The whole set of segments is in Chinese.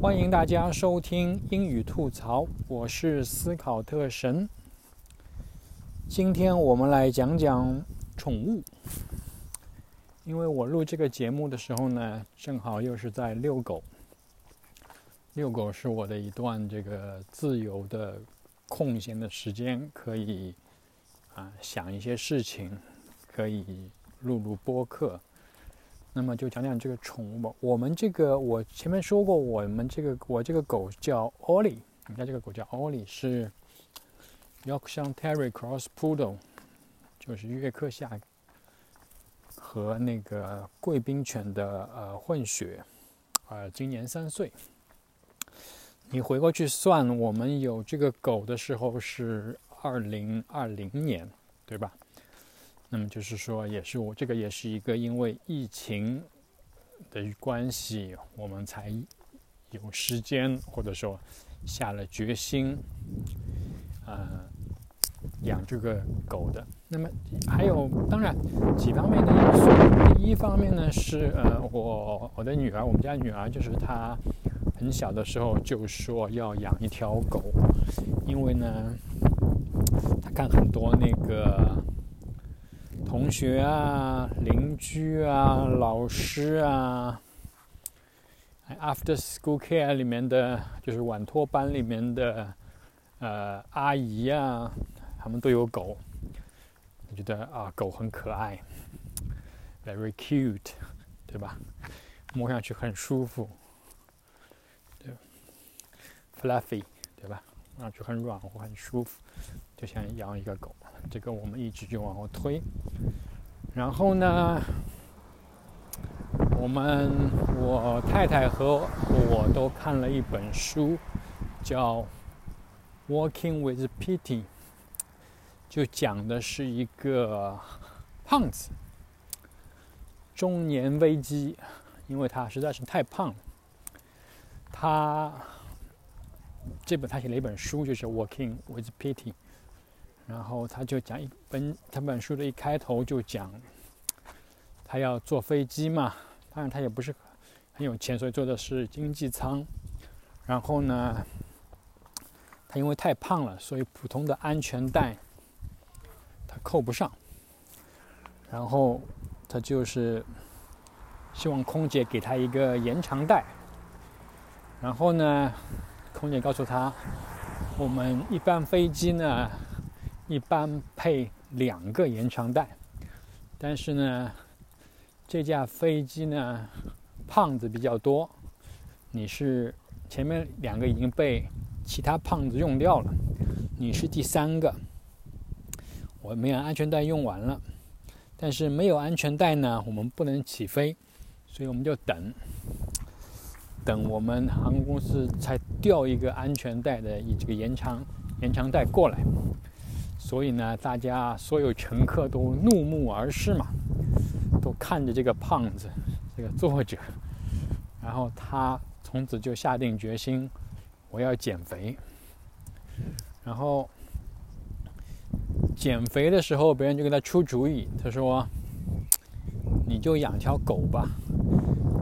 欢迎大家收听英语吐槽，我是斯考特神。今天我们来讲讲宠物，因为我录这个节目的时候呢，正好又是在遛狗。遛狗是我的一段这个自由的空闲的时间，可以啊想一些事情，可以录录播客。那么就讲讲这个宠物吧。我们这个我前面说过，我们这个我这个狗叫 Ollie，我们家这个狗叫 Ollie，是 Yorkshire Terrier Cross Poodle，就是约克夏和那个贵宾犬的呃混血，呃，今年三岁。你回过去算，我们有这个狗的时候是二零二零年，对吧？那么就是说，也是我这个也是一个因为疫情的关系，我们才有时间或者说下了决心，呃，养这个狗的。那么还有当然几方面的因素。第一方面呢是呃，我我的女儿，我们家女儿就是她很小的时候就说要养一条狗，因为呢，她看很多那个。同学啊，邻居啊，老师啊，After School Care 里面的，就是晚托班里面的，呃，阿姨啊，他们都有狗。我觉得啊，狗很可爱，very cute，对吧？摸上去很舒服，对，fluffy，对吧？摸上去很软和，很舒服，就像养一个狗。这个我们一直就往后推，然后呢，我们我太太和我都看了一本书，叫《Walking with Pity》，就讲的是一个胖子中年危机，因为他实在是太胖了。他这本他写了一本书，就是《Walking with Pity》。然后他就讲一本他本书的一开头就讲，他要坐飞机嘛，当然他也不是很有钱，所以坐的是经济舱。然后呢，他因为太胖了，所以普通的安全带他扣不上。然后他就是希望空姐给他一个延长带。然后呢，空姐告诉他，我们一般飞机呢。一般配两个延长带，但是呢，这架飞机呢，胖子比较多，你是前面两个已经被其他胖子用掉了，你是第三个，我没有安全带用完了，但是没有安全带呢，我们不能起飞，所以我们就等，等我们航空公司才调一个安全带的这个延长延长带过来。所以呢，大家所有乘客都怒目而视嘛，都看着这个胖子，这个作者，然后他从此就下定决心，我要减肥。然后减肥的时候，别人就给他出主意，他说：“你就养条狗吧，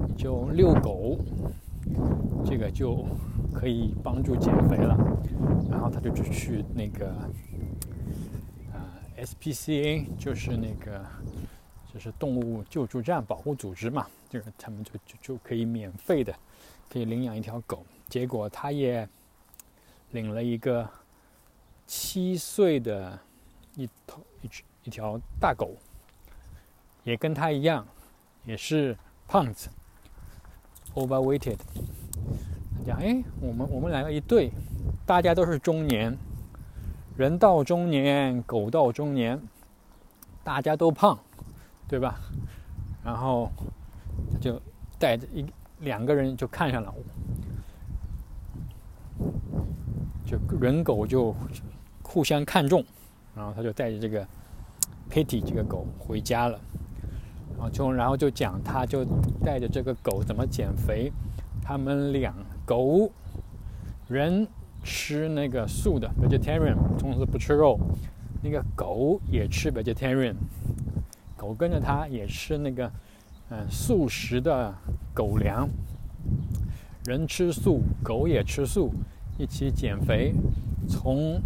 你就遛狗，这个就可以帮助减肥了。”然后他就去那个。SPCA 就是那个，就是动物救助站保护组织嘛，就是他们就就就可以免费的，可以领养一条狗。结果他也领了一个七岁的一头一只一条大狗，也跟他一样，也是胖子，overweighted。讲哎，我们我们两个一对，大家都是中年。人到中年，狗到中年，大家都胖，对吧？然后就带着一两个人就看上了，就人狗就互相看中，然后他就带着这个 Pitty 这个狗回家了，然后就然后就讲，他就带着这个狗怎么减肥，他们两狗人。吃那个素的 vegetarian，从此不吃肉。那个狗也吃 vegetarian，狗跟着它也吃那个嗯素食的狗粮。人吃素，狗也吃素，一起减肥，从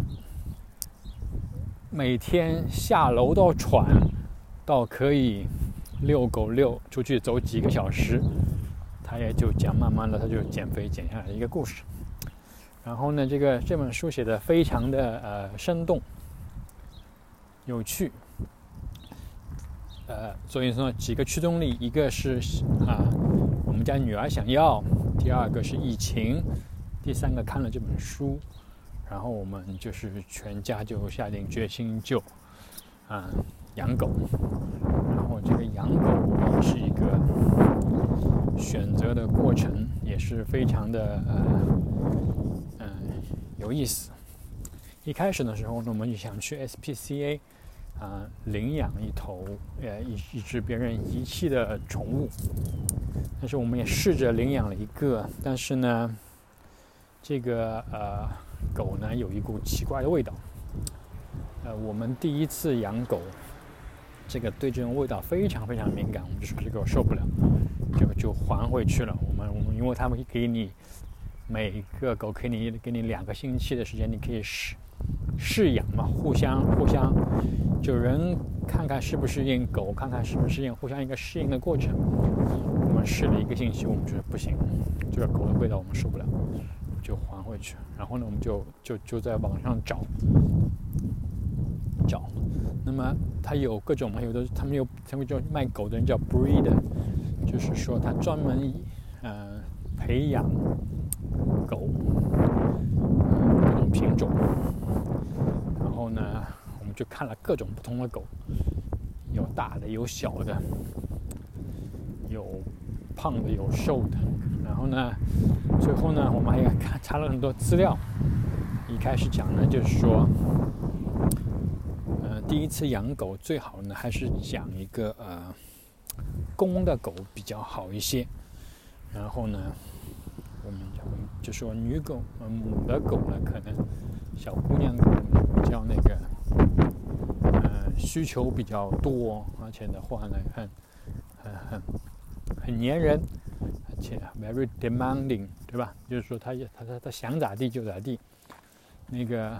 每天下楼到喘，到可以遛狗遛出去走几个小时，他也就讲慢慢的他就减肥减下来一个故事。然后呢，这个这本书写的非常的呃生动、有趣，呃，所以说几个驱动力，一个是啊，我们家女儿想要；第二个是疫情；第三个看了这本书，然后我们就是全家就下定决心就啊养狗。然后这个养狗也是一个选择的过程，也是非常的呃。有意思。一开始的时候呢，我们就想去 SPCA 啊领养一头呃一一只别人遗弃的宠物，但是我们也试着领养了一个，但是呢，这个呃狗呢有一股奇怪的味道。呃，我们第一次养狗，这个对这种味道非常非常敏感，我们就说这个受不了，就就还回去了。我们我们因为他们给你。每个狗给你给你两个星期的时间，你可以试试养嘛，互相互相，就人看看适不适应，狗看看适不适应，互相一个适应的过程。我们试了一个星期，我们觉得不行，这个狗的味道我们受不了，就还回去。然后呢，我们就就就在网上找找，那么它有各种嘛，有的他们有他们叫卖狗的人叫 breed，就是说他专门呃培养。狗，各种品种，然后呢，我们就看了各种不同的狗，有大的，有小的，有胖的，有瘦的。然后呢，最后呢，我们还看查了很多资料。一开始讲呢，就是说，呃，第一次养狗最好呢，还是讲一个呃，公的狗比较好一些。然后呢。我们，就说女狗，母的狗呢，可能小姑娘可能比较那个，呃，需求比较多，而且的话呢，很很很很粘人，而且 very demanding，对吧？就是说，它它它它想咋地就咋地。那个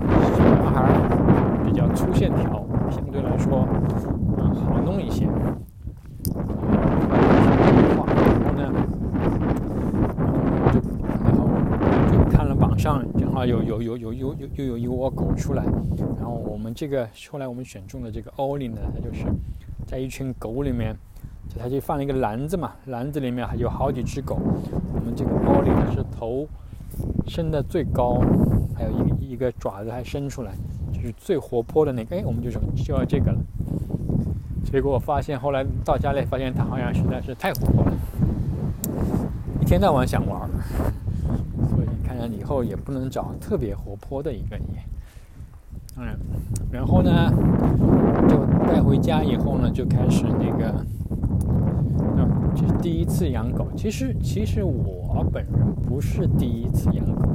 小男孩比较粗线条，相对来说，嗯，好弄一些。上正好有有有有有有又有一窝狗出来，然后我们这个后来我们选中的这个奥利呢，它就是在一群狗里面，就它就放了一个篮子嘛，篮子里面还有好几只狗。我们这个奥利呢是头伸的最高，还有一一个爪子还伸出来，就是最活泼的那个。哎，我们就说就要这个了。结果我发现后来到家里发现它好像实在是太活泼了，一天到晚想玩。以后也不能找特别活泼的一个你，当然，然后呢，就带回家以后呢，就开始那个，那这是第一次养狗。其实，其实我本人不是第一次养狗，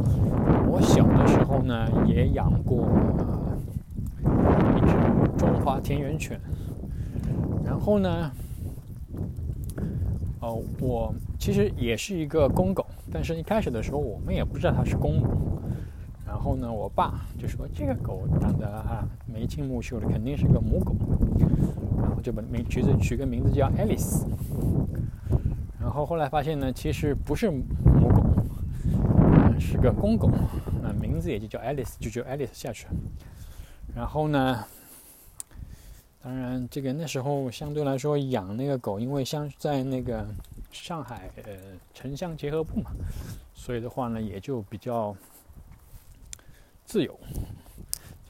我小的时候呢也养过一只中华田园犬。然后呢，哦，我其实也是一个公狗。但是一开始的时候，我们也不知道它是公母。然后呢，我爸就说这个狗长得啊眉清目秀的，肯定是个母狗。然后就把名取子取个名字叫 Alice。然后后来发现呢，其实不是母狗，是个公狗。那名字也就叫 Alice，就叫 Alice 下去。然后呢，当然这个那时候相对来说养那个狗，因为像在那个。上海呃城乡结合部嘛，所以的话呢也就比较自由，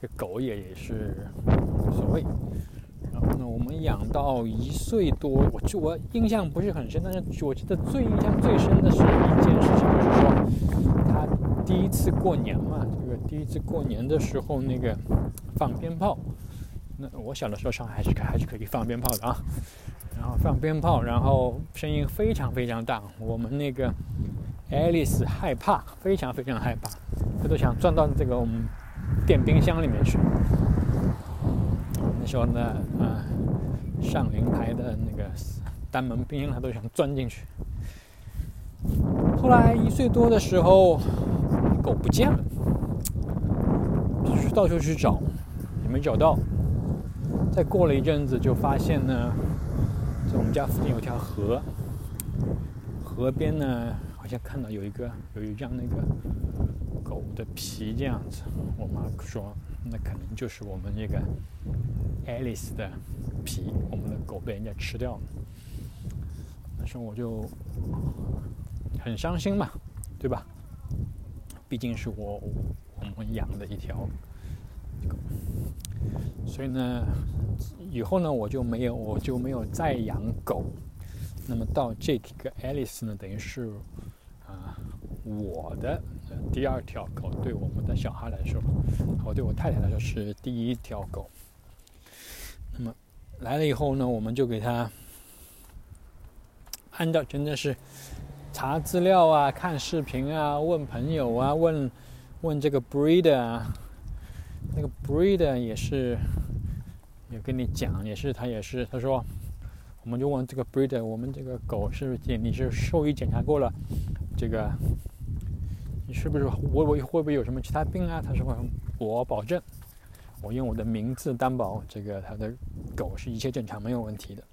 这狗也也是无所谓。然后呢，我们养到一岁多，我就我印象不是很深，但是我记得最印象最深的是一件事情，就是说他第一次过年嘛，这个第一次过年的时候那个放鞭炮，那我小的时候上海还是还是可以放鞭炮的啊。然后放鞭炮，然后声音非常非常大。我们那个爱丽丝害怕，非常非常害怕，她都想钻到这个我们电冰箱里面去。那时候呢，啊，上林牌的那个单门冰箱，她都想钻进去。后来一岁多的时候，狗不见了，就是到处去找，也没找到。再过了一阵子，就发现呢，在我们家附近有条河，河边呢，好像看到有一个有一张那个狗的皮这样子。我妈说，那可能就是我们这个 Alice 的皮，我们的狗被人家吃掉了。那时候我就很伤心嘛，对吧？毕竟是我我们养的一条狗，所以呢，以后呢我就没有我就没有再养狗。那么到这个 Alice 呢，等于是啊我的第二条狗，对我们的小孩来说，我对我太太来说是第一条狗。那么来了以后呢，我们就给他。按照真的是查资料啊、看视频啊、问朋友啊、问问这个 breeder 啊，那个 breeder 也是也跟你讲，也是他也是他说，我们就问这个 breeder，我们这个狗是不是检你是兽医检查过了，这个你是不是我我会不会有什么其他病啊？他说我保证，我用我的名字担保，这个他的狗是一切正常，没有问题的。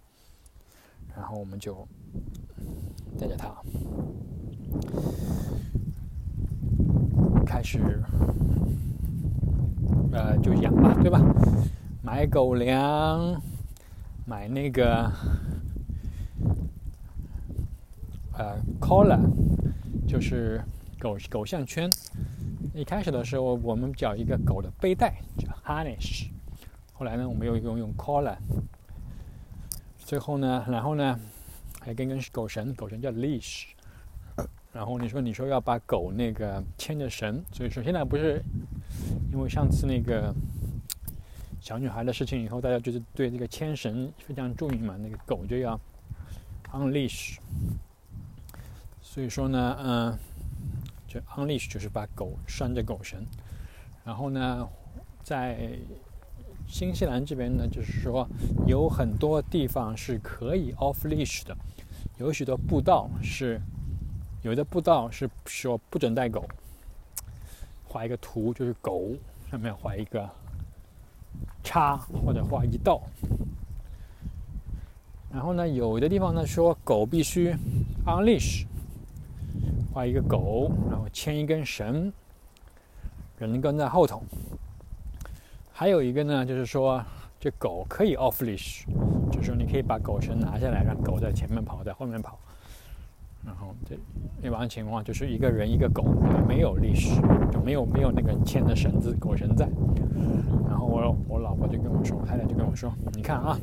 然后我们就带着它开始，呃，就养吧，对吧？买狗粮，买那个呃，collar，就是狗狗项圈。一开始的时候，我们叫一个狗的背带叫 harness，后来呢，我们又用用 collar。最后呢，然后呢，还跟根狗绳，狗绳叫 leash。然后你说，你说要把狗那个牵着绳，所以说现在不是因为上次那个小女孩的事情以后，大家就是对这个牵绳非常注意嘛，那个狗就要 on leash。所以说呢，嗯，就 on leash 就是把狗拴着狗绳，然后呢，在新西兰这边呢，就是说有很多地方是可以 off leash 的，有许多步道是，有的步道是说不准带狗，画一个图就是狗上面画一个叉或者画一道，然后呢，有的地方呢说狗必须 on leash，画一个狗，然后牵一根绳，人跟在后头。还有一个呢，就是说，这狗可以 off leash，就是说你可以把狗绳拿下来，让狗在前面跑，在后面跑。然后这一般情况就是一个人一个狗，没有 leash，就没有没有那个牵的绳子狗绳在。然后我老婆就跟我说，我太太就跟我说，你看啊，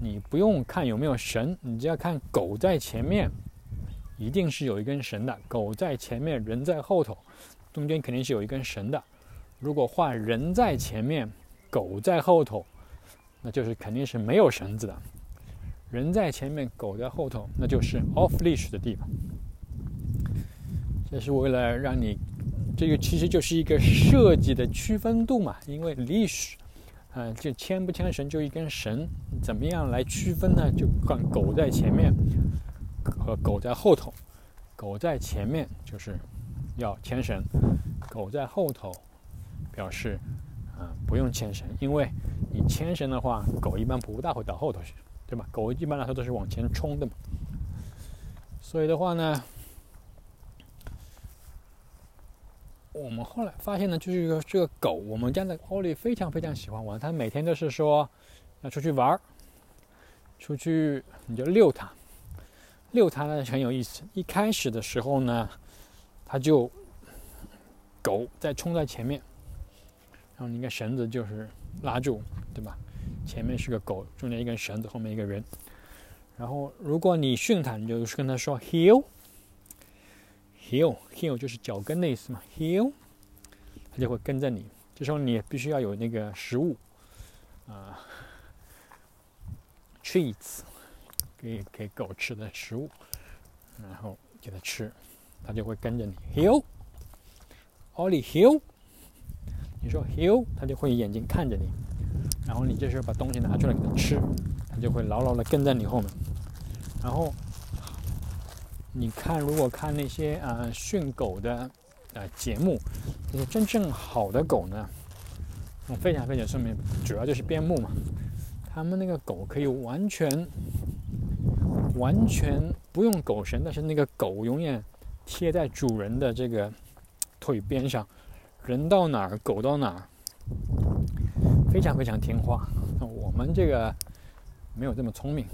你不用看有没有绳，你只要看狗在前面，一定是有一根绳的。狗在前面，人在后头，中间肯定是有一根绳的。如果画人在前面，狗在后头，那就是肯定是没有绳子的。人在前面，狗在后头，那就是 off leash 的地方。这是为了让你，这个其实就是一个设计的区分度嘛。因为 leash，啊，就牵不牵绳就一根绳，怎么样来区分呢？就看狗在前面和狗在后头。狗在前面就是要牵绳，狗在后头。表示，啊，不用牵绳，因为你牵绳的话，狗一般不大会到后头去，对吧？狗一般来说都是往前冲的嘛。所以的话呢，我们后来发现呢，就是一个这个狗，我们家的奥利非常非常喜欢玩，它每天都是说要出去玩儿，出去你就遛它，遛它呢很有意思。一开始的时候呢，它就狗在冲在前面。然后你个绳子就是拉住，对吧？前面是个狗，中间一根绳子，后面一个人。然后如果你训它，你就是跟它说 “heel” heel heel 就是脚跟的意思嘛，heel，它就会跟着你。这时候你必须要有那个食物，啊，treats，给给狗吃的食物，然后给它吃，它就会跟着你 heel，Ollie heel。你说 “heel”，它就会眼睛看着你，然后你这时候把东西拿出来给它吃，它就会牢牢的跟在你后面。然后你看，如果看那些呃训狗的呃节目，那些真正好的狗呢，非常非常聪明，主要就是边牧嘛。他们那个狗可以完全完全不用狗绳，但是那个狗永远贴在主人的这个腿边上，人到哪儿狗到哪儿，非常非常听话。那我们这个没有这么聪明，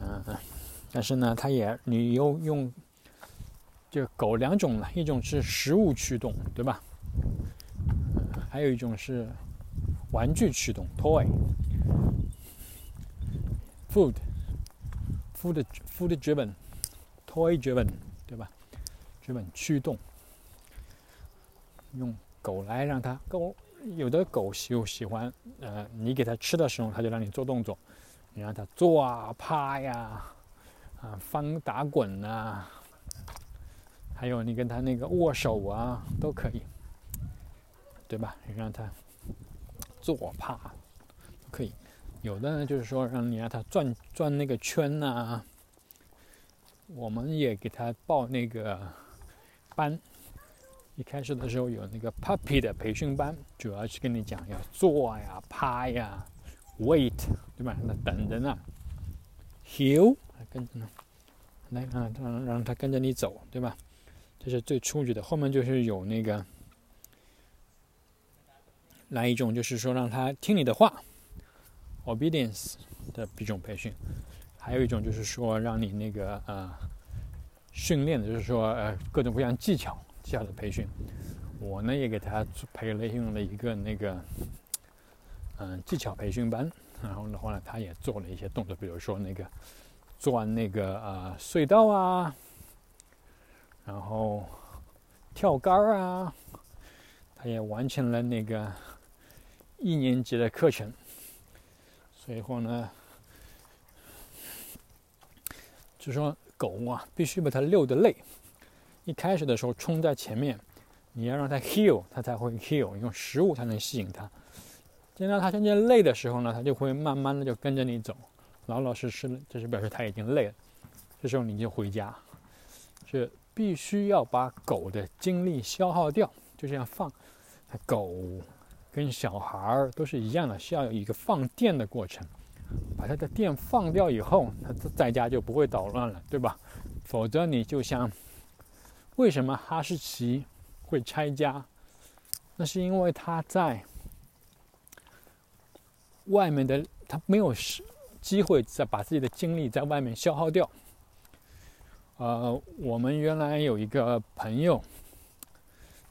嗯。但是呢，它也你又用这个狗两种了，一种是食物驱动，对吧？还有一种是玩具驱动，toy，food，food，food driven，toy driven，对吧驱动，用狗来让它狗，有的狗喜喜欢，呃，你给它吃的时候，它就让你做动作，你让它坐啊、趴呀。啊翻打滚呐，还有你跟他那个握手啊，都可以，对吧？你让他坐趴，可以。有的呢，就是说让你让他转转那个圈呐。我们也给他报那个班，一开始的时候有那个 puppy 的培训班，主要是跟你讲要坐呀、趴呀、wait，对吧？那等着呢，heel。跟着呢，来啊，让让他跟着你走，对吧？这是最初级的。后面就是有那个，来一种就是说让他听你的话，obedience 的一种培训。还有一种就是说让你那个呃训练的，就是说呃各种各样技巧技巧的培训。我呢也给他培了用了一个那个嗯技巧培训班，然后的话呢他也做了一些动作，比如说那个。钻那个呃隧道啊，然后跳杆儿啊，他也完成了那个一年级的课程。所以说呢，就说狗啊，必须把它遛得累。一开始的时候冲在前面，你要让它 heel，它才会 heel，用食物才能吸引它。等到它渐渐累的时候呢，它就会慢慢的就跟着你走。老老实实的，这是表示它已经累了。这时候你就回家，是必须要把狗的精力消耗掉，就这样放。狗跟小孩儿都是一样的，需要有一个放电的过程。把它的电放掉以后，它在家就不会捣乱了，对吧？否则你就像为什么哈士奇会拆家？那是因为它在外面的，它没有是。机会再把自己的精力在外面消耗掉。呃，我们原来有一个朋友，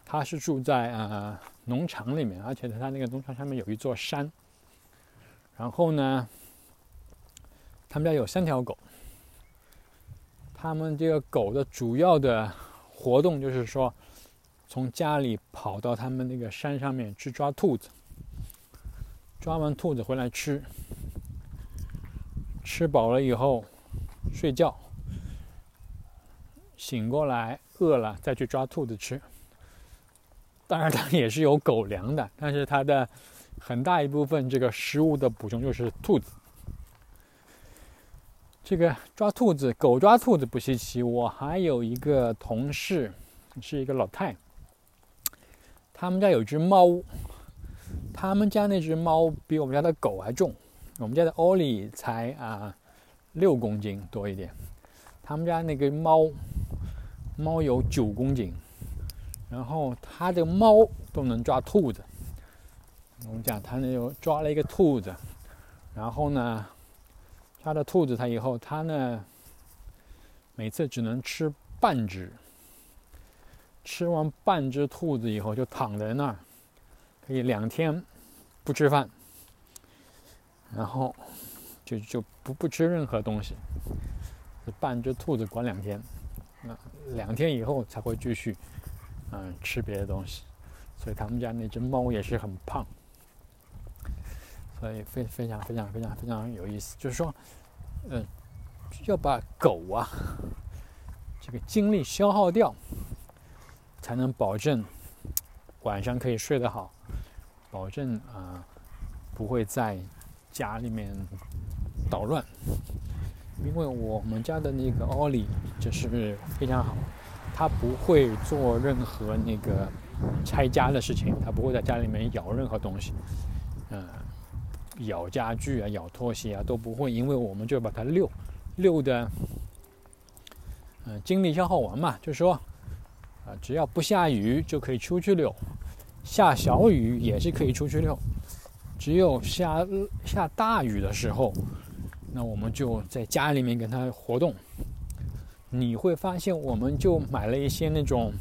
他是住在呃农场里面，而且在他那个农场上面有一座山。然后呢，他们家有三条狗。他们这个狗的主要的活动就是说，从家里跑到他们那个山上面去抓兔子，抓完兔子回来吃。吃饱了以后睡觉，醒过来饿了再去抓兔子吃。当然，它也是有狗粮的，但是它的很大一部分这个食物的补充就是兔子。这个抓兔子，狗抓兔子不稀奇。我还有一个同事是一个老太，他们家有只猫，他们家那只猫比我们家的狗还重。我们家的奥利才啊六公斤多一点，他们家那个猫猫有九公斤，然后他的猫都能抓兔子。我们讲他那有抓了一个兔子，然后呢抓了兔子，他以后他呢每次只能吃半只，吃完半只兔子以后就躺在那儿，可以两天不吃饭。然后就就不不吃任何东西，半只兔子管两天，那两天以后才会继续嗯吃别的东西，所以他们家那只猫也是很胖，所以非非常非常非常非常有意思，就是说，嗯，要把狗啊这个精力消耗掉，才能保证晚上可以睡得好，保证啊不会在。家里面捣乱，因为我们家的那个奥利就是非常好，它不会做任何那个拆家的事情，它不会在家里面咬任何东西，嗯，咬家具啊、咬拖鞋啊都不会，因为我们就把它遛遛的，嗯，精力消耗完嘛，就是说，啊，只要不下雨就可以出去遛，下小雨也是可以出去遛，只有下下大雨的时候。那我们就在家里面跟他活动，你会发现，我们就买了一些那种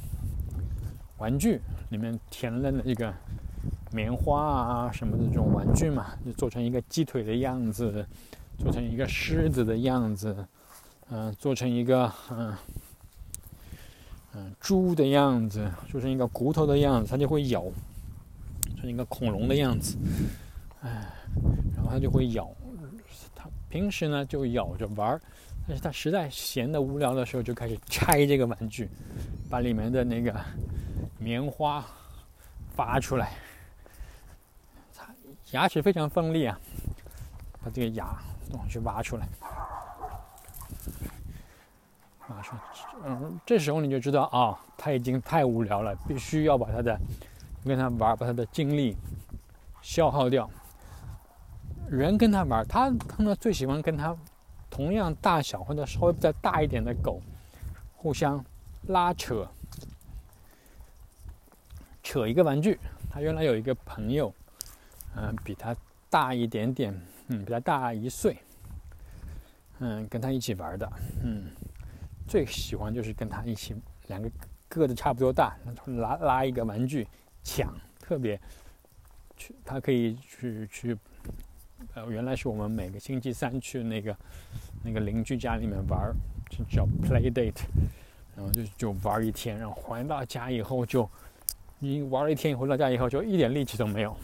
玩具，里面填了那个棉花啊什么的这种玩具嘛，就做成一个鸡腿的样子，做成一个狮子的样子，嗯，做成一个嗯猪的样子，做成一个骨头的样子，它就会咬，成一个恐龙的样子，哎，然后它就会咬。它平时呢就咬着玩儿，但是它实在闲的无聊的时候，就开始拆这个玩具，把里面的那个棉花拔出来。他牙齿非常锋利啊，把这个牙东西挖出来，马上。嗯，这时候你就知道啊，他已经太无聊了，必须要把他的跟他玩，把他的精力消耗掉。人跟他玩，他他呢最喜欢跟他同样大小或者稍微再大一点的狗互相拉扯，扯一个玩具。他原来有一个朋友，嗯，比他大一点点，嗯，比他大一岁，嗯，跟他一起玩的，嗯，最喜欢就是跟他一起两个个子差不多大，拉拉一个玩具抢，特别去，他可以去去。呃，原来是我们每个星期三去那个那个邻居家里面玩，就叫 play date，然后就就玩一天，然后回到家以后就，你玩了一天，回到家以后就一点力气都没有。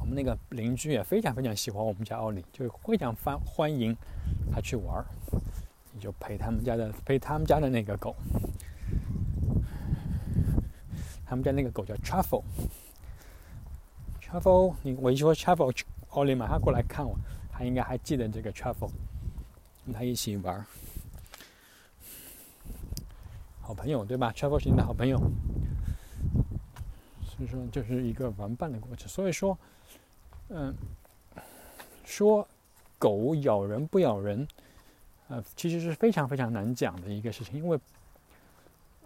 我们那个邻居也非常非常喜欢我们家奥利，就非常欢欢迎他去玩，你就陪他们家的陪他们家的那个狗，他们家那个狗叫 Truffle，Truffle，你我一说 Truffle，奥利马上过来看我，他应该还记得这个 Truffle，跟他一起玩好朋友对吧？Truffle 是你的好朋友，所以说就是一个玩伴的过程。所以说，嗯，说狗咬人不咬人，呃，其实是非常非常难讲的一个事情，因为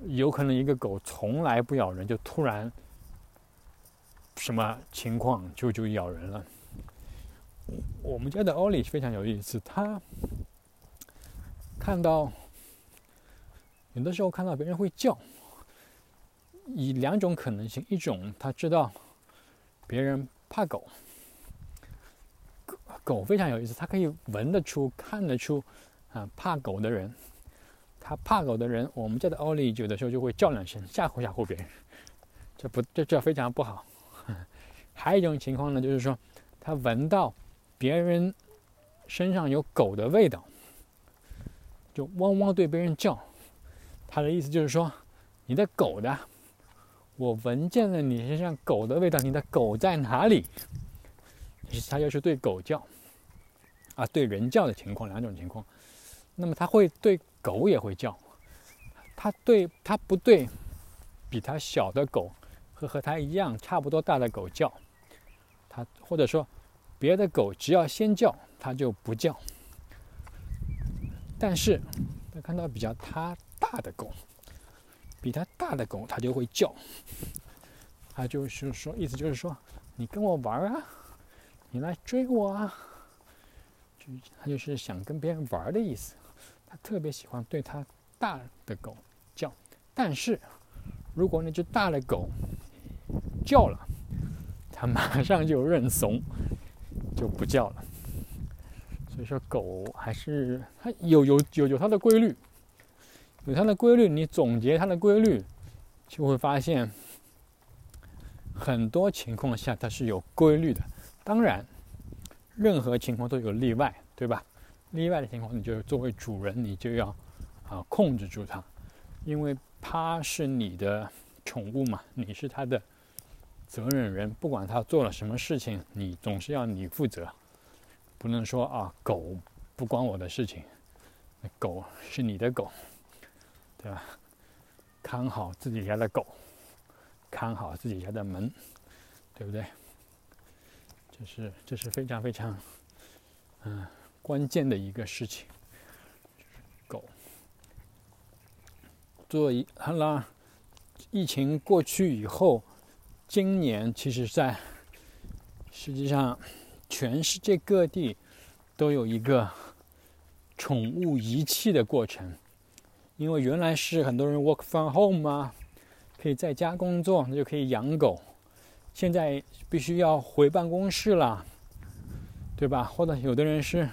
有可能一个狗从来不咬人，就突然。什么情况就就咬人了？我们家的奥利非常有意思，他看到有的时候看到别人会叫，以两种可能性：一种他知道别人怕狗，狗非常有意思，它可以闻得出、看得出啊怕狗的人，他怕狗的人，我们家的奥利有的时候就会叫两声吓唬吓唬别人，这不这这非常不好。还有一种情况呢，就是说，他闻到别人身上有狗的味道，就汪汪对别人叫。他的意思就是说，你的狗的，我闻见了你身上狗的味道，你的狗在哪里？他就是对狗叫，啊，对人叫的情况两种情况。那么它会对狗也会叫，它对它不对比它小的狗和和它一样差不多大的狗叫。它或者说，别的狗只要先叫，它就不叫。但是，它看到比较它大的狗，比它大的狗，它就会叫。它就是说，意思就是说，你跟我玩啊，你来追我啊，就它就是想跟别人玩的意思。它特别喜欢对它大的狗叫。但是，如果那只大的狗叫了，它马上就认怂，就不叫了。所以说，狗还是它有有有有它的规律，有它的规律。你总结它的规律，就会发现很多情况下它是有规律的。当然，任何情况都有例外，对吧？例外的情况，你就作为主人，你就要啊控制住它，因为它是你的宠物嘛，你是它的。责任人不管它做了什么事情，你总是要你负责，不能说啊狗不关我的事情。狗是你的狗，对吧？看好自己家的狗，看好自己家的门，对不对？这是这是非常非常嗯关键的一个事情。狗，做一好了，疫情过去以后，今年其实在实际上全世界各地都有一个宠物遗弃的过程。因为原来是很多人 work from home 嘛，可以在家工作，那就可以养狗。现在必须要回办公室了，对吧？或者有的人是，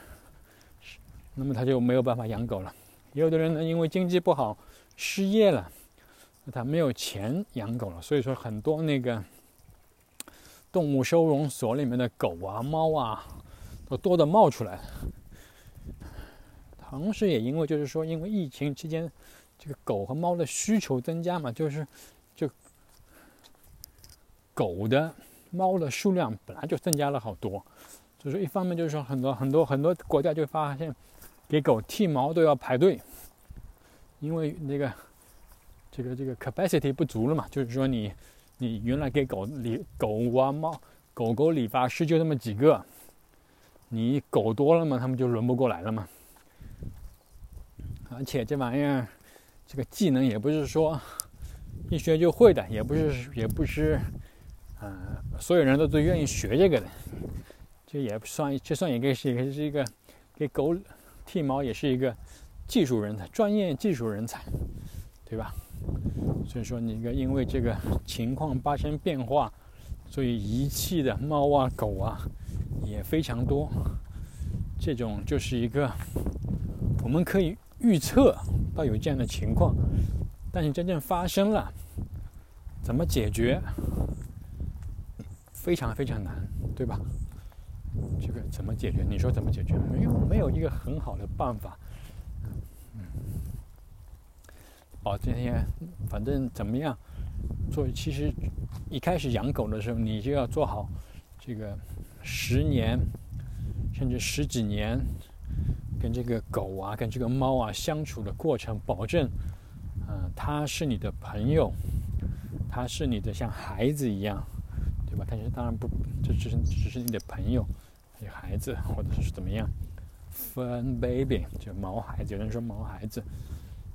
那么他就没有办法养狗了。也有的人呢，因为经济不好失业了，他没有钱养狗了。所以说，很多那个动物收容所里面的狗啊、猫啊，都多的冒出来。同时，也因为就是说，因为疫情期间，这个狗和猫的需求增加嘛，就是就狗的、猫的数量本来就增加了好多。所以说，一方面就是说，很多很多很多国家就发现，给狗剃毛都要排队，因为那个这个这个 capacity 不足了嘛。就是说，你你原来给狗理狗啊猫狗狗理发师就那么几个，你狗多了嘛，他们就轮不过来了嘛。而且这玩意儿，这个技能也不是说一学就会的，也不是也不是，呃，所有人都都愿意学这个的。这也不算，这算一个是也是一个给狗剃毛，也是一个技术人才，专业技术人才，对吧？所以说，那个因为这个情况发生变化，所以遗弃的猫啊狗啊也非常多。这种就是一个我们可以。预测到有这样的情况，但是真正发生了，怎么解决？非常非常难，对吧？这个怎么解决？你说怎么解决？没有没有一个很好的办法。嗯，保，今天反正怎么样？做其实一开始养狗的时候，你就要做好这个十年甚至十几年。跟这个狗啊，跟这个猫啊相处的过程，保证，嗯，它是你的朋友，它是你的像孩子一样，对吧？但是当然不，这只是只是你的朋友，有孩子或者是怎么样，fun baby 就毛孩子，有人说毛孩子，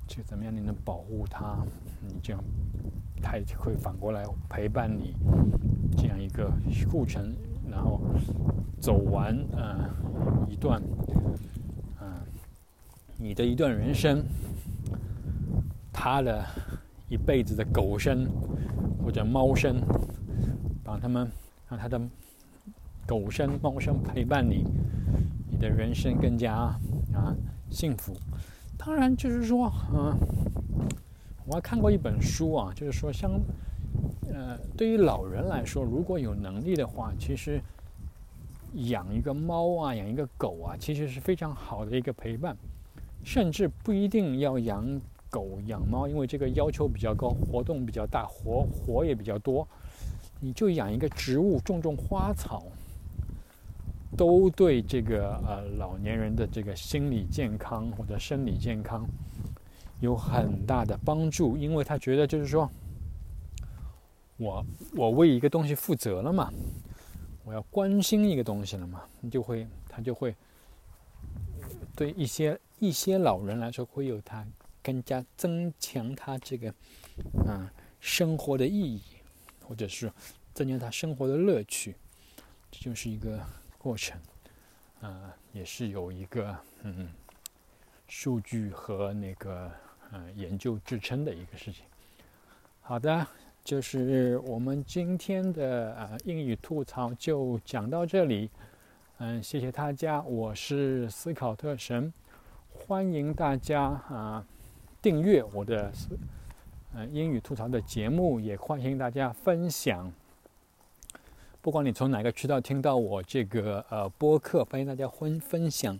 就怎么样你能保护它？你这样，它也会反过来陪伴你，这样一个过程，然后走完呃一段。你的一段人生，他的一辈子的狗生或者猫生，帮他们让他的狗生猫生陪伴你，你的人生更加啊幸福。当然，就是说，嗯，我还看过一本书啊，就是说，像呃，对于老人来说，如果有能力的话，其实养一个猫啊，养一个狗啊，其实是非常好的一个陪伴。甚至不一定要养狗养猫，因为这个要求比较高，活动比较大，活活也比较多。你就养一个植物，种种花草，都对这个呃老年人的这个心理健康或者生理健康有很大的帮助。因为他觉得就是说，我我为一个东西负责了嘛，我要关心一个东西了嘛，你就会他就会对一些。一些老人来说，会有他更加增强他这个啊生活的意义，或者是增加他生活的乐趣，这就是一个过程，啊，也是有一个嗯数据和那个呃研究支撑的一个事情。好的，就是我们今天的呃英语吐槽就讲到这里，嗯，谢谢大家，我是斯考特神。欢迎大家啊订阅我的呃英语吐槽的节目，也欢迎大家分享。不管你从哪个渠道听到我这个呃播客，欢迎大家分分享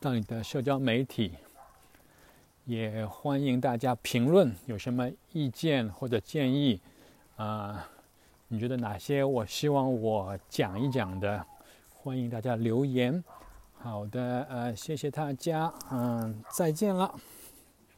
到你的社交媒体。也欢迎大家评论，有什么意见或者建议啊？你觉得哪些我希望我讲一讲的？欢迎大家留言。好的，呃，谢谢大家，嗯，再见了。